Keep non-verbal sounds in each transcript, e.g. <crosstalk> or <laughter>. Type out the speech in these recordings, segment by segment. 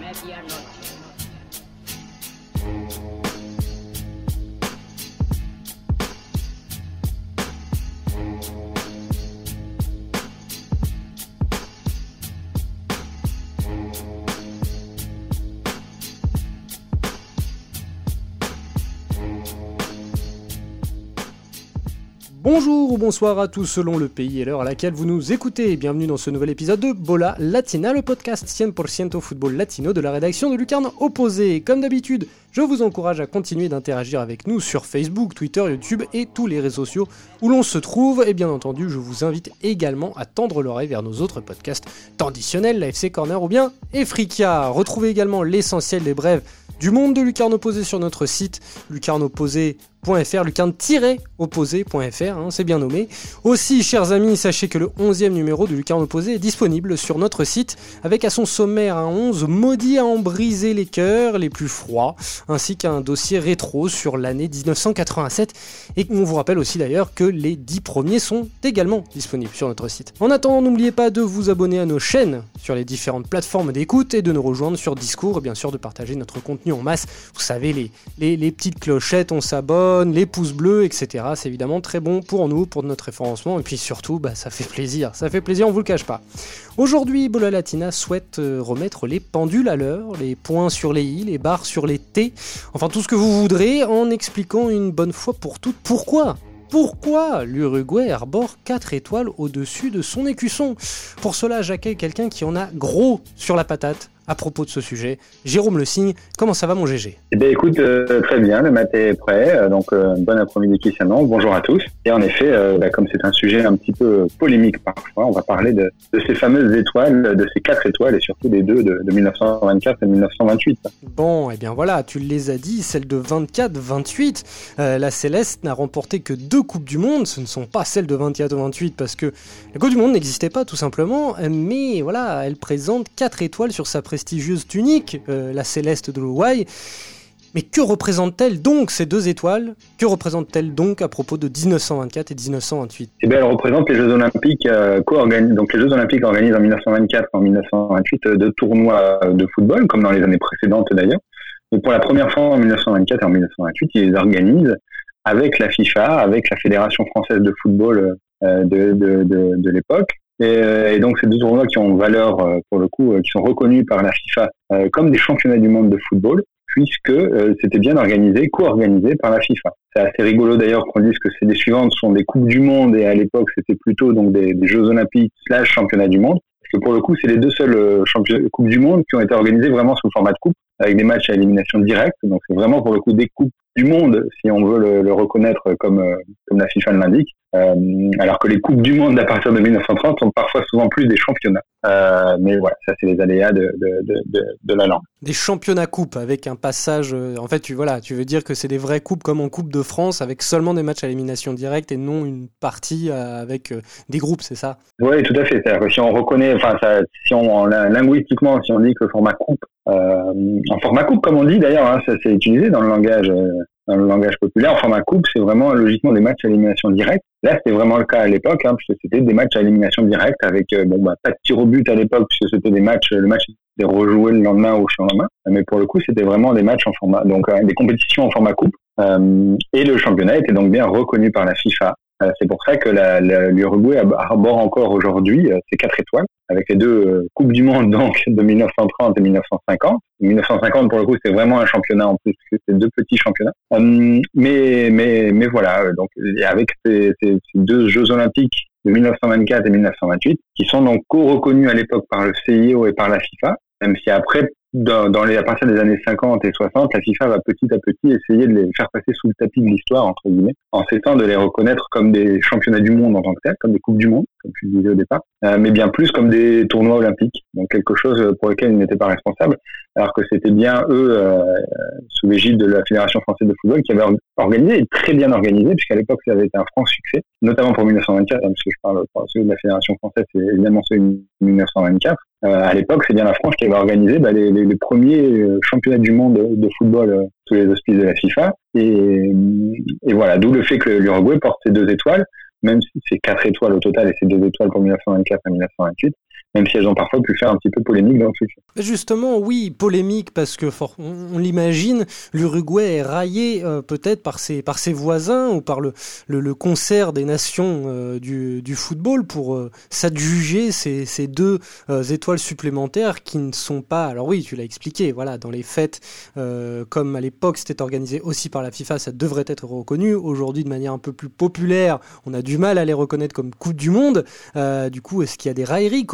Media Noche. Bonjour ou bonsoir à tous selon le pays et l'heure à laquelle vous nous écoutez. Bienvenue dans ce nouvel épisode de Bola Latina, le podcast 100% football latino de la rédaction de Lucarne Opposé. Comme d'habitude, je vous encourage à continuer d'interagir avec nous sur Facebook, Twitter, YouTube et tous les réseaux sociaux où l'on se trouve. Et bien entendu, je vous invite également à tendre l'oreille vers nos autres podcasts traditionnels, la FC Corner ou bien Efrica. Retrouvez également l'essentiel des brèves du monde de Lucarne Opposé sur notre site lucarneopposé.fr lucarne-opposé.fr, hein, c'est bien nommé. Aussi, chers amis, sachez que le 11e numéro de Lucarne Opposé est disponible sur notre site, avec à son sommaire un 11 maudit à en briser les cœurs les plus froids, ainsi qu'un dossier rétro sur l'année 1987, et on vous rappelle aussi d'ailleurs que les 10 premiers sont également disponibles sur notre site. En attendant, n'oubliez pas de vous abonner à nos chaînes sur les différentes plateformes d'écoute et de nous rejoindre sur Discours, et bien sûr de partager notre contenu en masse. Vous savez, les, les, petites clochettes, on s'abonne les pouces bleus, etc. C'est évidemment très bon pour nous, pour notre référencement, et puis surtout, bah, ça fait plaisir. Ça fait plaisir, on vous le cache pas. Aujourd'hui, Bola Latina souhaite euh, remettre les pendules à l'heure, les points sur les i, les barres sur les t, enfin tout ce que vous voudrez, en expliquant une bonne fois pour toutes pourquoi. Pourquoi l'Uruguay arbore 4 étoiles au-dessus de son écusson? Pour cela, j'accueille quelqu'un qui en a gros sur la patate à propos de ce sujet. Jérôme Le Signe, comment ça va mon GG Eh bien écoute, euh, très bien, le matin est prêt, euh, donc euh, bon après-midi qui s'annonce, bonjour à tous. Et en effet, bah, comme c'est un sujet un petit peu polémique parfois, on va parler de, ces fameuses étoiles, de ces quatre étoiles et surtout des deux de, 1924 et 1928. Bon, et eh bien voilà, tu les as dit, celle de 24-28, la Céleste n'a remporté que deux Coupes du Monde, ce ne sont pas celles de 24 28 parce que la Coupe du Monde n'existait pas tout simplement, mais voilà, elle présente quatre étoiles sur sa prestigieuse tunique, euh, la céleste de l'Uruguay. Mais que représentent-elles donc ces deux étoiles? Que représentent-elles donc à propos de 1924 et 1928 Eh bien, elles représentent les Jeux Olympiques euh, Donc les Jeux Olympiques organisent en 1924 et en 1928 euh, deux tournois de football, comme dans les années précédentes d'ailleurs. Et pour la première fois en 1924 et en 1928, ils les organisent avec la FIFA, avec la Fédération française de football de, de, de l'époque. Et, et, donc, ces deux tournois qui ont valeur, euh, pour le coup, euh, qui sont reconnus par la FIFA euh, comme des championnats du monde de football, puisque c'était bien organisé, co-organisé par la FIFA. C'est assez rigolo d'ailleurs qu'on dise que ces les suivantes sont des coupes du monde et à l'époque c'était plutôt donc des, des, Jeux olympiques slash championnats du monde. Parce que pour le coup, c'est les deux seules coupes du monde qui ont été organisées vraiment sous le format de coupe, avec des matchs à élimination directe. Donc c'est vraiment pour le coup des coupes du monde, si on veut le, le reconnaître comme, comme la FIFA l'indique. Euh, alors que les coupes du monde à partir de 1930 sont parfois souvent plus des championnats. Euh, mais voilà, ça c'est les aléas de, de, de, de, la langue. Des championnats coupes avec un passage. Euh, en fait, tu voilà, tu veux dire que c'est des vraies coupes comme en Coupe de France avec seulement des matchs à élimination directe et non une partie avec des groupes, c'est ça? Oui, tout à fait. C'est-à-dire que si on reconnaît, enfin, ça, si on linguistiquement, si on dit que le format coupe, en format coupe comme on dit d'ailleurs, hein, ça c'est utilisé dans le langage dans le langage populaire. En format coupe, c'est vraiment logiquement des matchs à élimination directe. Là, c'était vraiment le cas à l'époque, hein, puisque c'était des matchs à élimination directe avec euh, bon, bah, pas de tir au but à l'époque, puisque c'était des matchs, le match était rejoué le lendemain ou le. Mais pour le coup, c'était vraiment des matchs en format, donc euh, des compétitions en format coupe. Euh, et le championnat était donc bien reconnu par la FIFA euh, c'est pour ça que l'Uruguay arbore encore aujourd'hui euh, ces quatre étoiles, avec les deux euh, Coupes du Monde <laughs> donc de 1930 et 1950. 1950 pour le coup c'est vraiment un championnat en plus, c'est deux petits championnats. mais mais mais voilà, donc avec ces, deux Jeux Olympiques de 1924 et 1928, qui sont donc co-reconnus à l'époque par le CIO et par la FIFA, même si après dans, dans les, à partir des années 50 et 60, la FIFA va petit à petit essayer de les faire passer sous le tapis de l'histoire, entre guillemets, en cessant de les reconnaître comme des championnats du monde en tant que tel, comme des coupes du monde, comme tu le disais au départ, euh, mais bien plus comme des tournois olympiques, donc quelque chose pour lequel ils n'étaient pas responsables, alors que c'était bien eux, euh, sous l'égide de la Fédération française de football, qui avaient organisé, et très bien organisé, puisqu'à l'époque ça avait été un franc succès, notamment pour 1924, hein, parce que je parle de la Fédération française, c'est évidemment ceux de 1924, euh, à l'époque, c'est bien la France qui avait organisé bah, les, les, premiers euh, championnats du monde de football euh, sous les auspices de la FIFA. Et, et voilà, d'où le fait que l'Uruguay porte ces deux étoiles. même si c'est quatre étoiles au total et c'est deux étoiles pour 1924 et 1928 même si elles ont parfois pu faire un petit peu polémique dans le futur. Justement, oui, polémique parce que on, l'imagine, l'Uruguay est raillé euh, peut-être par ses, par ses voisins ou par le, le, concert des nations euh, du, du, football pour euh, s'adjuger ces, ces deux étoiles supplémentaires qui ne sont pas. Alors oui, tu l'as expliqué, voilà, dans les fêtes, comme à l'époque c'était organisé aussi par la FIFA, ça devrait être reconnu. Aujourd'hui, de manière un peu plus populaire, on a du mal à les reconnaître comme Coupe du Monde. du coup, est-ce qu'il y a des railleries?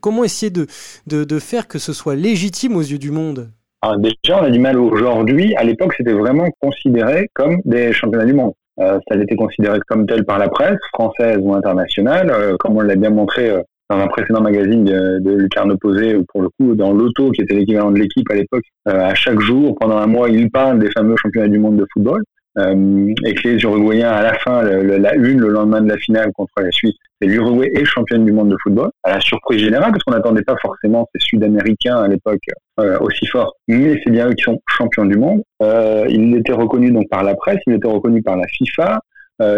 Comment, essayer de, faire que ce soit légitime aux yeux du monde? Ah, Déjà, on a du mal aujourd'hui. À l'époque, c'était vraiment considéré comme des championnats du monde. Euh, ça a été considéré comme tel par la presse, française ou internationale, euh, comme on l'a bien montré euh, dans un précédent magazine de, de Lucarne Opposé, pour le coup, dans l'auto, qui était l'équivalent de l'équipe à l'époque, à chaque jour, pendant un mois, il parle des fameux championnats du monde de football. Euh, et que les Uruguayens, à la fin, la une, le lendemain de la finale contre la Suisse, c'est l'Uruguay est championne du monde de football. À la surprise générale, parce qu'on n'attendait pas forcément ces Sud-Américains à l'époque euh, aussi forts, mais c'est bien eux qui sont champions du monde. Euh, ils étaient reconnus donc par la presse, ils étaient reconnus par la FIFA,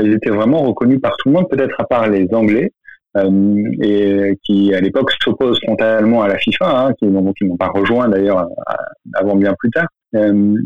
ils étaient vraiment reconnus par tout le monde, peut-être à part les Anglais. Et qui à l'époque s'opposent frontalement à la FIFA, hein, qui n'ont pas rejoint d'ailleurs avant bien plus tard. Euh,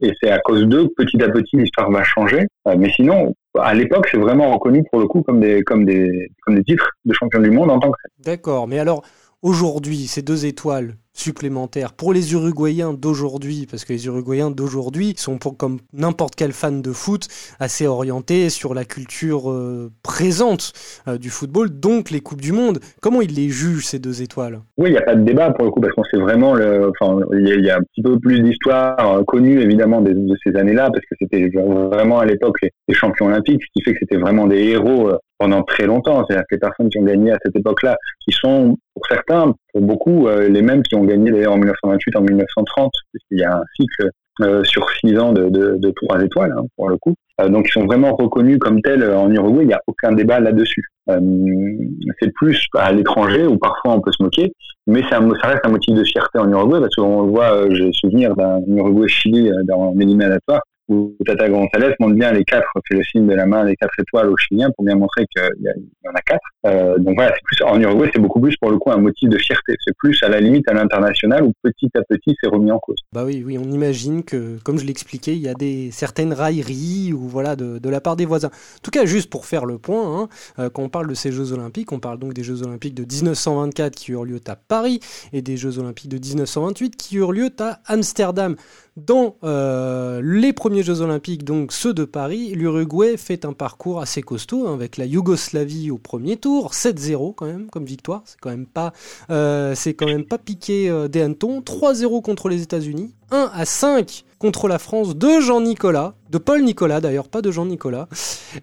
et c'est à cause d'eux petit à petit l'histoire va changer. Euh, mais sinon, à l'époque, c'est vraiment reconnu pour le coup comme des comme des comme des titres de champion du monde en tant que D'accord, mais alors aujourd'hui, ces deux étoiles, supplémentaire pour les Uruguayens d'aujourd'hui, parce que les Uruguayens d'aujourd'hui sont pour, comme n'importe quel fan de foot assez orientés sur la culture euh, présente euh, du football, donc les Coupes du Monde. Comment ils les jugent ces deux étoiles? Oui, il n'y a pas de débat pour le coup, parce qu'on sait vraiment, il y, a un petit peu plus d'histoire euh, connue évidemment de, ces années-là, parce que c'était vraiment à l'époque les, les, champions olympiques, ce qui fait que c'était vraiment des héros pendant très longtemps. C'est-à-dire que les personnes qui ont gagné à cette époque-là, qui sont pour certains, pour beaucoup, les mêmes qui ont gagné d'ailleurs en 1928, en 1930, puisqu'il y a un cycle euh, sur six ans de, trois étoiles, hein, pour le coup. Euh, donc ils sont vraiment reconnus comme tels euh, en Uruguay, il n'y a aucun débat là-dessus. c'est plus à l'étranger où parfois on peut se moquer, mais ça, reste un motif de fierté en Uruguay parce qu'on voit, j'ai souvenir d'un Uruguay-Chili dans l'éliminatoire où Tata González montre bien les quatre, fait le signe de la main des quatre étoiles aux Chiliens pour bien montrer qu'il y, en a quatre. Euh, donc voilà, en Uruguay, c'est beaucoup plus pour le coup un motif de fierté. C'est plus à la limite à l'international où petit à petit c'est remis en cause. Bah oui, oui, on imagine que, comme je l'expliquais, il y a des certaines railleries ou voilà de, de, la part des voisins. En tout cas, juste pour faire le point, hein, euh, quand on parle de ces Jeux Olympiques, on parle donc des Jeux Olympiques de 1924 qui eurent lieu à Paris et des Jeux Olympiques de 1928 qui eurent lieu à Amsterdam. Dans euh, les premiers Jeux Olympiques, donc ceux de Paris, l'Uruguay fait un parcours assez costaud hein, avec la Yougoslavie au premier tour, 7-0 quand même comme victoire, c'est quand même pas, euh, c'est quand même pas piqué euh, des hannetons, 3-0 contre les États-Unis, 1 à 5 contre la France de Jean-Nicolas, de Paul Nicolas d'ailleurs, pas de Jean-Nicolas.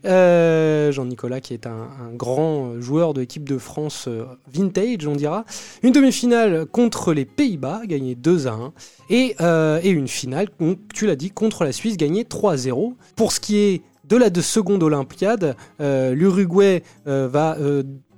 Euh, Jean-Nicolas qui est un, grand joueur de l'équipe de France vintage, on dira. Une demi-finale contre les Pays-Bas, gagné 2 à 1. Et, et une finale, tu l'as dit, contre la Suisse, gagné 3 à 0. Pour ce qui est de la de seconde Olympiade, l'Uruguay va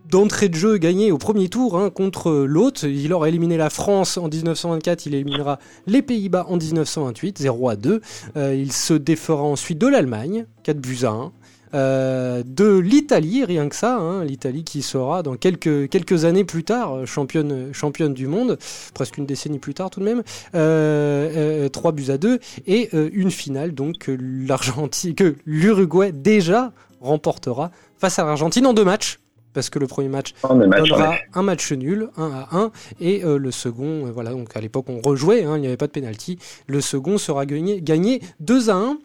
d'entrée de jeu gagné au premier tour hein, contre l'autre. Il aura éliminé la France en 1924, il éliminera les Pays-Bas en 1928, 0 à 2. Euh, il se défera ensuite de l'Allemagne, 4 buts à 1. Euh, de l'Italie, rien que ça, hein, l'Italie qui sera dans quelques, années plus tard championne, championne du monde, presque une décennie plus tard tout de même, euh, 3 buts à 2, et euh, une finale donc que l'Uruguay déjà remportera face à l'Argentine en deux matchs parce que le premier match donnera un match nul, 1 à 1, et euh, le second, euh, voilà, donc à l'époque on rejouait, hein, il n'y avait pas de pénalty, le second sera gagné, gagné 2 à 1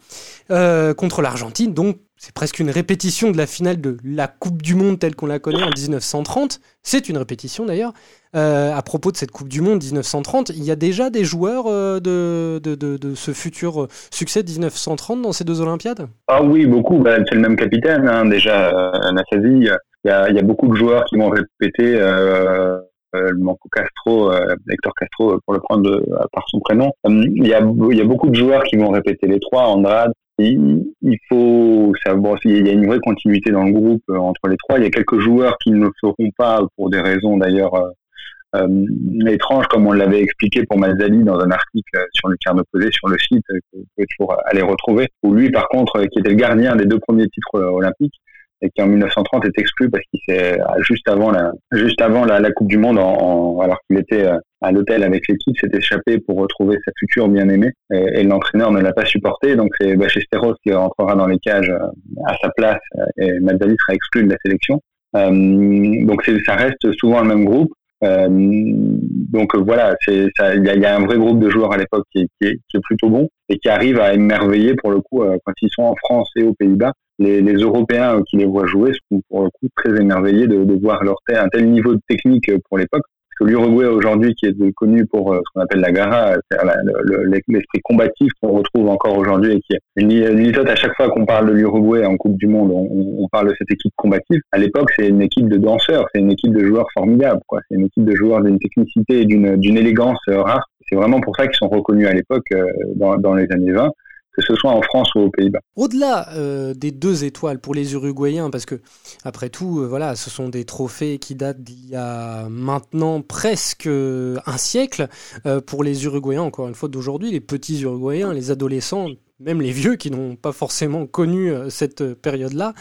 euh, contre l'Argentine, donc c'est presque une répétition de la finale de la Coupe du Monde telle qu'on la connaît en 1930. C'est une répétition d'ailleurs. à propos de cette Coupe du Monde 1930, il y a déjà des joueurs de, de, de, ce futur succès de 1930 dans ces deux Olympiades? Ah oui, beaucoup. Bah, c'est le même capitaine, hein, déjà, Nassasi il y a, y a, beaucoup de joueurs qui vont répéter euh, euh, Manco Castro, euh, Hector Castro pour le prendre de, par son prénom. Il y, a, y a beaucoup de joueurs qui vont répéter les trois. Andrade, il, faut savoir il y a une vraie continuité dans le groupe entre les trois. Il y a quelques joueurs qui ne le feront pas pour des raisons d'ailleurs euh, étranges, comme on l'avait expliqué pour Mazzali dans un article sur le carnet opposé sur le site que vous pouvez toujours aller retrouver. Où lui, par contre, qui était le gardien des deux premiers titres olympiques, et qui en 1930 est exclu parce qu'il s'est juste avant la juste avant la, Coupe du Monde, en, alors qu'il était à l'hôtel avec l'équipe, s'est échappé pour retrouver sa future bien-aimée et, l'entraîneur ne l'a pas supporté. Donc c'est Bachesteros qui rentrera dans les cages à sa place et Mazzali sera exclu de la sélection. donc ça reste souvent le même groupe. Euh, donc voilà, c'est il y a, un vrai groupe de joueurs à l'époque qui, est plutôt bon et qui arrive à émerveiller pour le coup euh, quand ils sont en France et aux Pays-Bas. Les, les, Européens qui les voient jouer sont pour le coup très émerveillés de, de voir leur un tel niveau de technique pour l'époque l'Uruguay aujourd'hui, qui est connu pour euh, ce qu'on appelle la gara, c'est-à-dire l'esprit combatif qu'on retrouve encore aujourd'hui et qui est une, une à chaque fois qu'on parle de l'Uruguay en Coupe du Monde, on, parle de cette équipe combative. À l'époque, c'est une équipe de danseurs, c'est une équipe de joueurs formidables. C'est une équipe de joueurs d'une technicité et d'une élégance euh, rare. C'est vraiment pour ça qu'ils sont reconnus à l'époque euh, dans, dans les années 20 que ce soit en France ou aux Pays-Bas. Au-delà euh, des deux étoiles pour les Uruguayens, parce que après tout, euh, voilà, ce sont des trophées qui datent d'il y a maintenant presque un siècle euh, pour les Uruguayens. Encore une fois, d'aujourd'hui, les petits Uruguayens, les adolescents, même les vieux qui n'ont pas forcément connu cette période-là.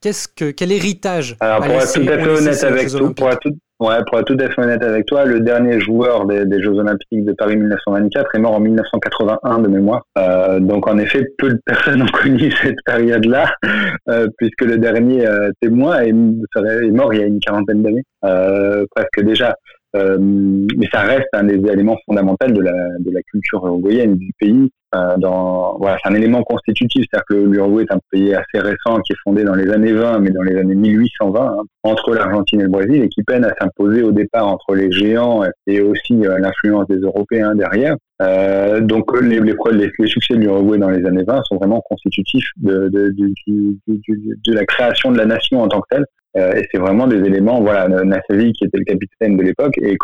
qu'est-ce que quel héritage Alors pour être tout à fait honnête avec tout, pour être tout, Ouais, pour être tout à fait honnête avec toi, le dernier joueur des, Jeux Olympiques de Paris 1924 est mort en 1981 de mémoire. Euh, donc en effet, peu de personnes ont <laughs> connu cette période-là, euh, puisque le dernier euh, témoin est, est, mort il y a une quarantaine d'années, euh, presque déjà. Euh, mais ça reste un des éléments fondamentaux de la, de la culture uruguayenne du pays. Euh, dans, voilà, c'est un élément constitutif, c'est-à-dire que l'Uruguay est un pays assez récent qui est fondé dans les années 20, mais dans les années 1820, hein, entre l'Argentine et le Brésil, et qui peine à s'imposer au départ entre les géants et aussi euh, l'influence des Européens derrière. Euh, donc les, les, les, les, succès de l'Uruguay dans les années 20 sont vraiment constitutifs de, de, de, de, la création de la nation en tant que telle. Euh, et c'est vraiment des éléments, voilà, Nassavi qui était le capitaine de l'époque et,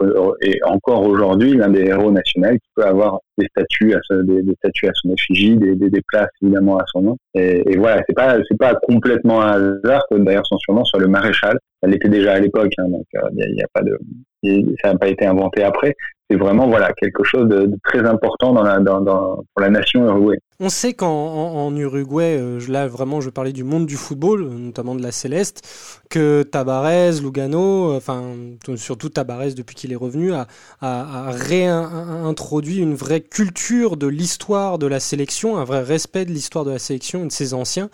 et, encore aujourd'hui l'un des héros nationaux qui peut avoir des statues à, des, des statues à son effigie, des, des, des, places évidemment à son nom. Et, et voilà, c'est pas c'est pas complètement un hasard que d'ailleurs son surnom soit le maréchal. Ça l'était déjà à l'époque, hein, donc euh, il a, a, pas de ça n'a pas été inventé après c'est vraiment voilà quelque chose de, très important dans la, dans, dans, pour la nation uruguayenne. On sait qu'en en, Uruguay, euh, là vraiment je parlais du monde du football, notamment de la Céleste, que Tabarez, Lugano, enfin surtout Tabarez depuis qu'il est revenu, a, réintroduit une vraie culture de l'histoire de la sélection, un vrai respect de l'histoire de la sélection et de ses anciens.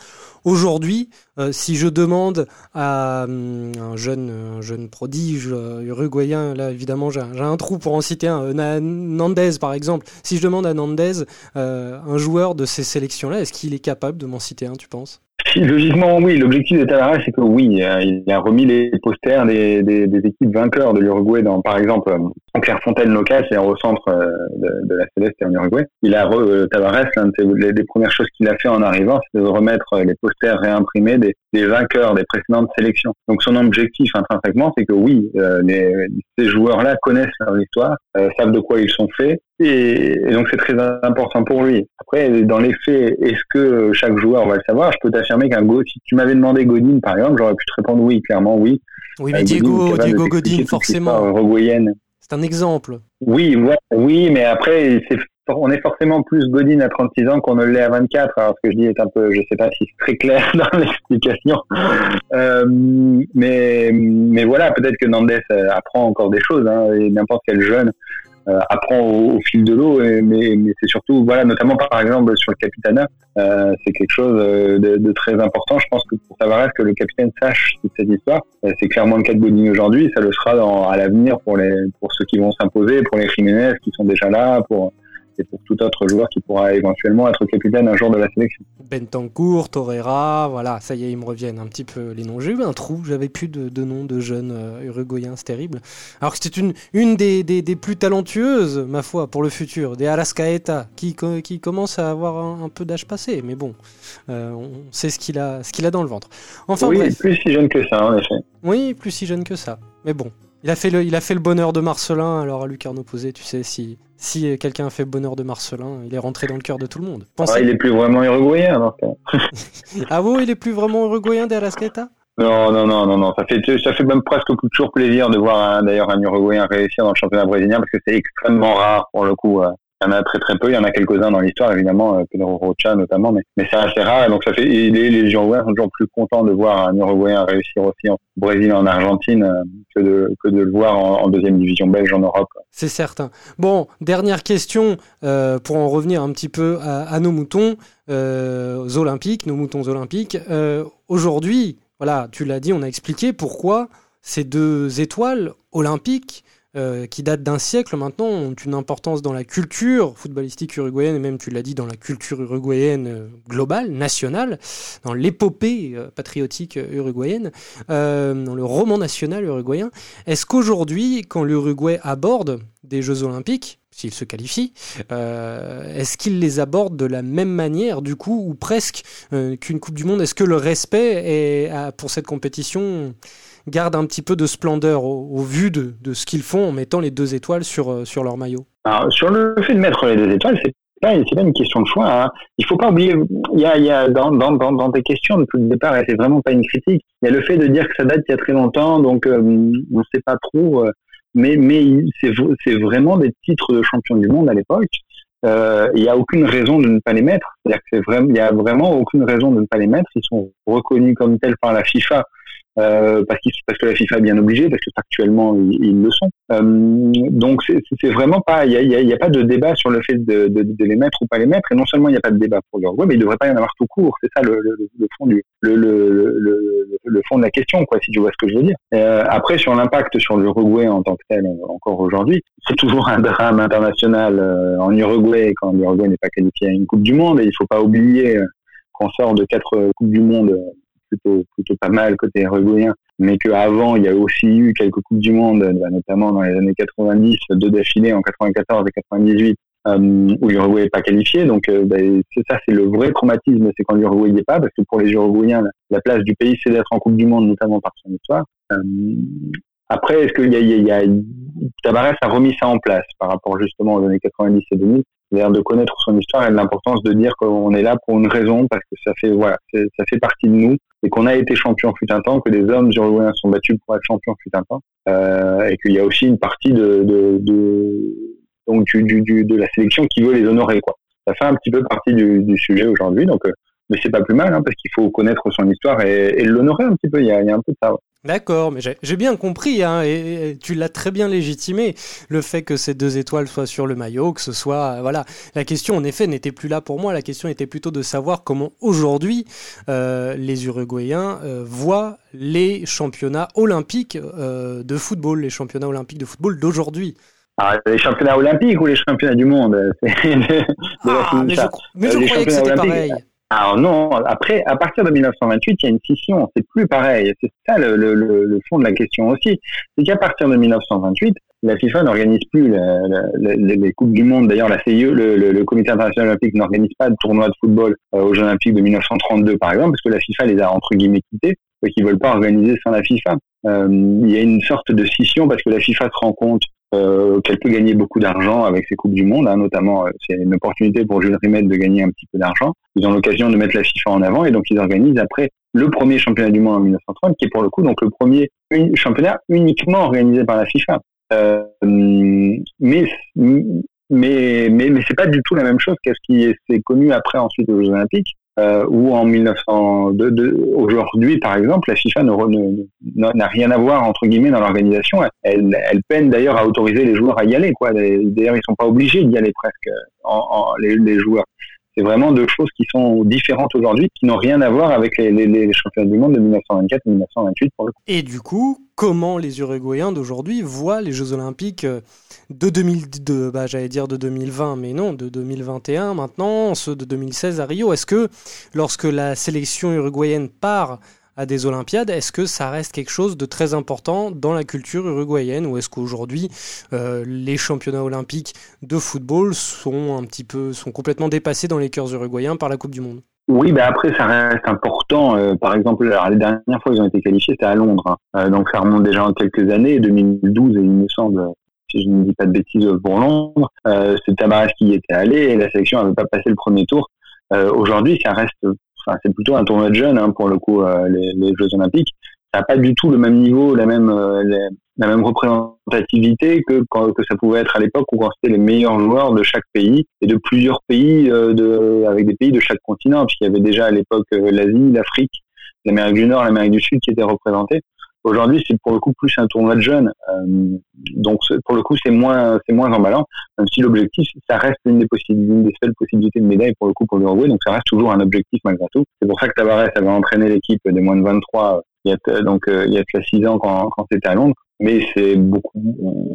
Aujourd'hui, euh, si je demande à hum, un jeune, un jeune prodige euh, uruguayen, là évidemment j'ai un trou pour en citer un, euh, Nandez par exemple, si je demande à Nandez, un joueur de ces sélections-là, est-ce qu'il est capable de m'en citer un, tu penses? Logiquement, oui. L'objectif de Tavares, c'est que oui, euh, il a remis les posters des, équipes vainqueurs de l'Uruguay dans, par exemple, euh, en Clairefontaine local, c'est au centre euh, de, de, la Céleste et en Uruguay. Il a re, Tavares, l'une des, des, premières choses qu'il a fait en arrivant, c'est de remettre les posters réimprimés des, des, vainqueurs des précédentes sélections. Donc son objectif intrinsèquement, c'est que oui, les, ces joueurs-là connaissent leur histoire, savent de quoi ils sont faits et, donc c'est très important pour lui. Après, dans les faits, est-ce que chaque joueur va le savoir? Je peux t'affirmer qu'un Go, si tu m'avais demandé Godin par exemple, j'aurais pu te répondre oui, clairement oui. Oui, mais euh, Diego, Godin, Diego Godin, forcément. C'est un exemple. Oui, oui, mais après, on est forcément plus Godin à 36 ans qu'on ne l'est à 24. Alors ce que je dis est un peu, je sais pas si c'est très clair <laughs> dans l'explication, euh, mais mais voilà, peut-être que Nandes euh, apprend encore des choses. Hein, et n'importe quel jeune euh, apprend au, fil de l'eau, mais, mais c'est surtout, voilà, notamment par exemple sur le capitana, euh, c'est quelque chose euh, de, de, très important. Je pense que pour Tavares, que le capitaine sache toute cette histoire, euh, c'est clairement le cas de Godin aujourd'hui, ça le sera dans, à l'avenir pour les pour ceux qui vont s'imposer, pour les Jiménez qui sont déjà là, pour et pour tout autre joueur qui pourra éventuellement être capitaine un jour de la sélection. Bentancourt, Torreira, voilà, ça y est, ils me reviennent un petit peu les noms. J'ai eu un trou, j'avais plus de, de noms de jeunes euh, uruguayens, c'est terrible. Alors que c'était une, une des, des, des, plus talentueuses, ma foi, pour le futur, des Alascaeta, qui, qui commence à avoir un, peu d'âge passé, mais bon, euh, on sait ce qu'il a, ce qu'il a dans le ventre. Enfin, oui, plus si jeune que ça, en effet. Oui, plus si jeune que ça, mais bon. Il a, fait le, il a fait le bonheur de Marcelin, alors à Lucarno Posé, tu sais, si, si quelqu'un a fait le bonheur de Marcelin, il est rentré dans le cœur de tout le monde. Ah, il est plus vraiment uruguayen alors. <laughs> ah bon, il est plus vraiment uruguayen d'Arasqueta non, non, non, non, non. Ça fait, ça fait même presque toujours plaisir de voir d'ailleurs un Uruguayen réussir dans le championnat brésilien parce que c'est extrêmement rare pour le coup. Euh, Il y en a très très peu, il y en a quelques-uns dans l'histoire, évidemment, Pedro Rocha notamment, mais, mais c'est assez rare. Donc ça fait, les, les Uruguayens sont toujours plus contents de voir un Uruguayen réussir aussi au Brésil et en Argentine que de, que de le voir en, deuxième division belge en Europe. C'est certain. Bon, dernière question, pour en revenir un petit peu à, à nos moutons aux Olympiques, nos moutons olympiques. Aujourd'hui, voilà, tu l'as dit, on a expliqué pourquoi ces deux étoiles olympiques euh, qui datent d'un siècle maintenant ont une importance dans la culture footballistique uruguayenne et même tu l'as dit dans la culture uruguayenne euh, globale, nationale, dans l'épopée euh, patriotique uruguayenne, dans le roman national uruguayen. Est-ce qu'aujourd'hui, quand l'Uruguay aborde des Jeux olympiques, s'il se qualifie, est-ce qu'il les aborde de la même manière, du coup, ou presque qu'une Coupe du Monde? Est-ce que le respect pour cette compétition gardent un petit peu de splendeur au, vu de, ce qu'ils font en mettant les deux étoiles sur, euh, leur maillot? Sur le fait de mettre les deux étoiles, c'est pas, pas une question de choix. Hein. Il faut pas oublier, il y a, dans, tes questions depuis le départ, et c'est vraiment pas une critique, il y a le fait de dire que ça date il y a très longtemps, donc euh, on ne sait pas trop, euh, mais, c'est vraiment des titres de champion du monde à l'époque. il n'y a aucune raison de ne pas les mettre. Il n'y a vraiment aucune raison de ne pas les mettre. Ils sont reconnus comme tels par la FIFA euh, parce, parce que la FIFA est bien obligée, parce que factuellement ils, le sont. Euh, donc c'est vraiment pas, il y a, y a, pas de débat sur le fait de, de, de, les mettre ou pas les mettre. Et non seulement il n'y a pas de débat pour l'Uruguay, mais il devrait pas y en avoir tout court. C'est ça le, le, le, fond du le, le, fond de la question, quoi, si tu vois ce que je veux dire. Euh, après sur l'impact sur l'Uruguay en tant que tel, encore aujourd'hui, c'est toujours un drame international euh, en Uruguay quand l'Uruguay n'est pas qualifié à une Coupe du Monde. Et il faut pas oublier qu'on sort de quatre Coupes du Monde plutôt plutôt pas mal côté uruguayen, mais qu'avant il y a aussi eu quelques coupes du monde, bah, notamment dans les années 90, deux d'affilée en 94 et 98, euh, où l'Uruguay n'est pas qualifié. Donc euh, bah, c'est ça, c'est le vrai traumatisme, c'est quand l'Uruguay n'y est pas, parce que pour les Uruguayens, la place du pays c'est d'être en Coupe du Monde, notamment par son histoire. Euh, après, est-ce qu'il y y a, Tabarès a remis ça en place par rapport justement aux années 90 et 2000 l'air de connaître son histoire et l'importance de dire qu'on est là pour une raison parce que ça fait voilà ça fait partie de nous et qu'on a été champion fut un temps que des hommes uruguayens sont battus pour être champions fut un temps euh, et qu'il y a aussi une partie de, de, de donc du, du, de la sélection qui veut les honorer quoi. Ça fait un petit peu partie du, du sujet aujourd'hui donc euh, mais c'est pas plus mal hein, parce qu'il faut connaître son histoire et, et l'honorer un petit peu. Il y a, il y a un peu de ça D'accord, mais j'ai bien compris, hein, et, tu l'as très bien légitimé, le fait que ces deux étoiles soient sur le maillot, que ce soit... Voilà, la question en effet n'était plus là pour moi, la question était plutôt de savoir comment aujourd'hui euh, les Uruguayens euh, voient les championnats olympiques euh, de football, les championnats olympiques de football d'aujourd'hui. Ah, les championnats olympiques ou les championnats du monde <laughs> ah, mais, je, mais je croyais que c'était pareil. Alors non, après, à partir de 1928, il y a une scission, c'est plus pareil. C'est ça le, le, le, fond de la question aussi. C'est qu'à partir de 1928, la FIFA n'organise plus les Coupes du Monde. D'ailleurs, la CIE, le, Comité international olympique, n'organise pas de tournoi de football euh, aux Jeux olympiques de 1932, par exemple, parce que la FIFA les a entre guillemets quittés, et qu'ils veulent pas organiser sans la FIFA. Euh, il y a une sorte de scission parce que la FIFA se rend compte euh, qu'elle peut gagner beaucoup d'argent avec ces Coupes du Monde, hein, notamment euh, c'est une opportunité pour Jules Rimet de gagner un petit peu d'argent. Ils ont l'occasion de mettre la FIFA en avant et donc ils organisent après le premier championnat du monde en 1930, qui est pour le coup donc le premier championnat uniquement organisé par la FIFA. Euh, mais mais mais mais c'est pas du tout la même chose qu'est-ce qui s'est connu après ensuite aux Jeux Olympiques euh, où en 1902, aujourd'hui par exemple, la FIFA n'a rien à voir entre guillemets dans l'organisation. Elle, elle, peine d'ailleurs à autoriser les joueurs à y aller. Quoi. D'ailleurs, ils sont pas obligés d'y aller presque les, les joueurs. C'est vraiment deux choses qui sont différentes aujourd'hui, qui n'ont rien à voir avec les, les, championnats du monde de 1924 et 1928 pour le coup. Et du coup, comment les Uruguayens d'aujourd'hui voient les Jeux Olympiques euh, de 2002, bah, j'allais dire de 2020, mais non, de 2021 maintenant, ceux de 2016 à Rio? Est-ce que lorsque la sélection uruguayenne part à des Olympiades, est-ce que ça reste quelque chose de très important dans la culture uruguayenne ou est-ce qu'aujourd'hui euh, les championnats olympiques de football sont un petit peu sont complètement dépassés dans les cœurs uruguayens par la Coupe du Monde? Oui, ben après ça reste important. Euh, par exemple, alors, les dernières fois ils ont été qualifiés, c'était à Londres, hein. euh, donc ça remonte déjà en quelques années, 2012 et il me semble, si je ne dis pas de bêtises pour Londres, euh, c'est qui y était allé et la sélection n'avait pas passé le premier tour. Aujourd'hui, ça reste c'est plutôt un tournoi de jeunes hein, pour le coup, euh, les, les, Jeux Olympiques. ça n'a pas du tout le même niveau, la même, la même représentativité que que ça pouvait être à l'époque où c'était les meilleurs joueurs de chaque pays et de plusieurs pays, de, avec des pays de chaque continent, puisqu'il y avait déjà à l'époque l'Asie, l'Afrique, l'Amérique du Nord, l'Amérique du Sud qui étaient représentés. Aujourd'hui, c'est pour le coup plus un tournoi de jeunes, euh, donc pour le coup c'est moins c'est moins emballant. Même si l'objectif, ça reste une des une des seules possibilités de médaille pour le coup pour l'Uruguay, donc ça reste toujours un objectif malgré tout. C'est pour ça que Tavares avait entraîné l'équipe des moins de 23 il y a donc euh, il y a 6 ans quand, quand c'était à Londres. Mais c'est beaucoup,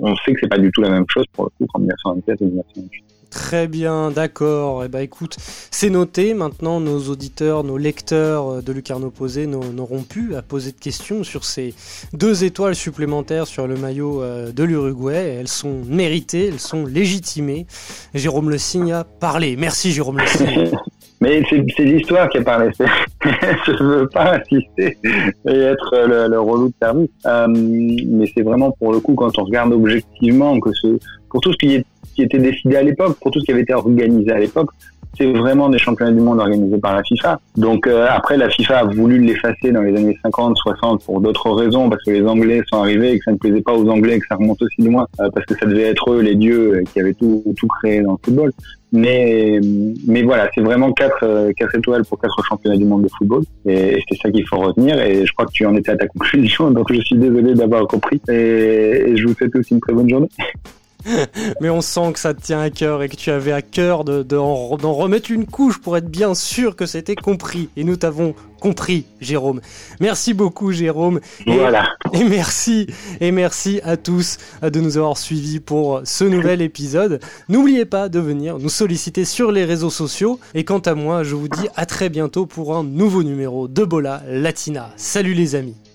on sait que c'est pas du tout la même chose pour le coup qu'en 1927 et 1928. Très bien, d'accord. Et eh ben écoute, c'est noté. Maintenant, nos auditeurs, nos lecteurs de Lucarno Posé n'auront plus à poser de questions sur ces deux étoiles supplémentaires sur le maillot euh, de l'Uruguay. Elles sont méritées, elles sont légitimées. Jérôme Le Signe a parlé. Merci Jérôme Le Signe. <laughs> Mais c'est l'histoire qui a parlé. <laughs> Je ne veux pas insister et être le, le relou de service. Euh, mais c'est vraiment pour le coup, quand on regarde objectivement, que pour tout ce qui est qui était décidé à l'époque, pour tout ce qui avait été organisé à l'époque, c'est vraiment des championnats du monde organisés par la FIFA. Donc euh, après, la FIFA a voulu l'effacer dans les années 50, 60 pour d'autres raisons, parce que les Anglais sont arrivés et que ça ne plaisait pas aux Anglais, que ça remonte aussi loin, euh, parce que ça devait être eux les dieux euh, qui avaient tout, tout créé dans le football. Mais, mais voilà, c'est vraiment quatre, quatre étoiles pour quatre championnats du monde de football, et, c'est ça qu'il faut retenir. Et je crois que tu en étais à ta conclusion, <laughs> donc je suis désolé d'avoir compris. Et, et je vous souhaite aussi une très bonne journée. <laughs> Mais on sent que ça te tient à cœur et que tu avais à cœur d'en de, remettre une couche pour être bien sûr que c'était compris. Et nous t'avons compris, Jérôme. Merci beaucoup, Jérôme. Et, voilà. Et merci, et merci à tous de nous avoir suivis pour ce nouvel épisode. N'oubliez pas de venir nous solliciter sur les réseaux sociaux. Et quant à moi, je vous dis à très bientôt pour un nouveau numéro de Bola Latina. Salut les amis.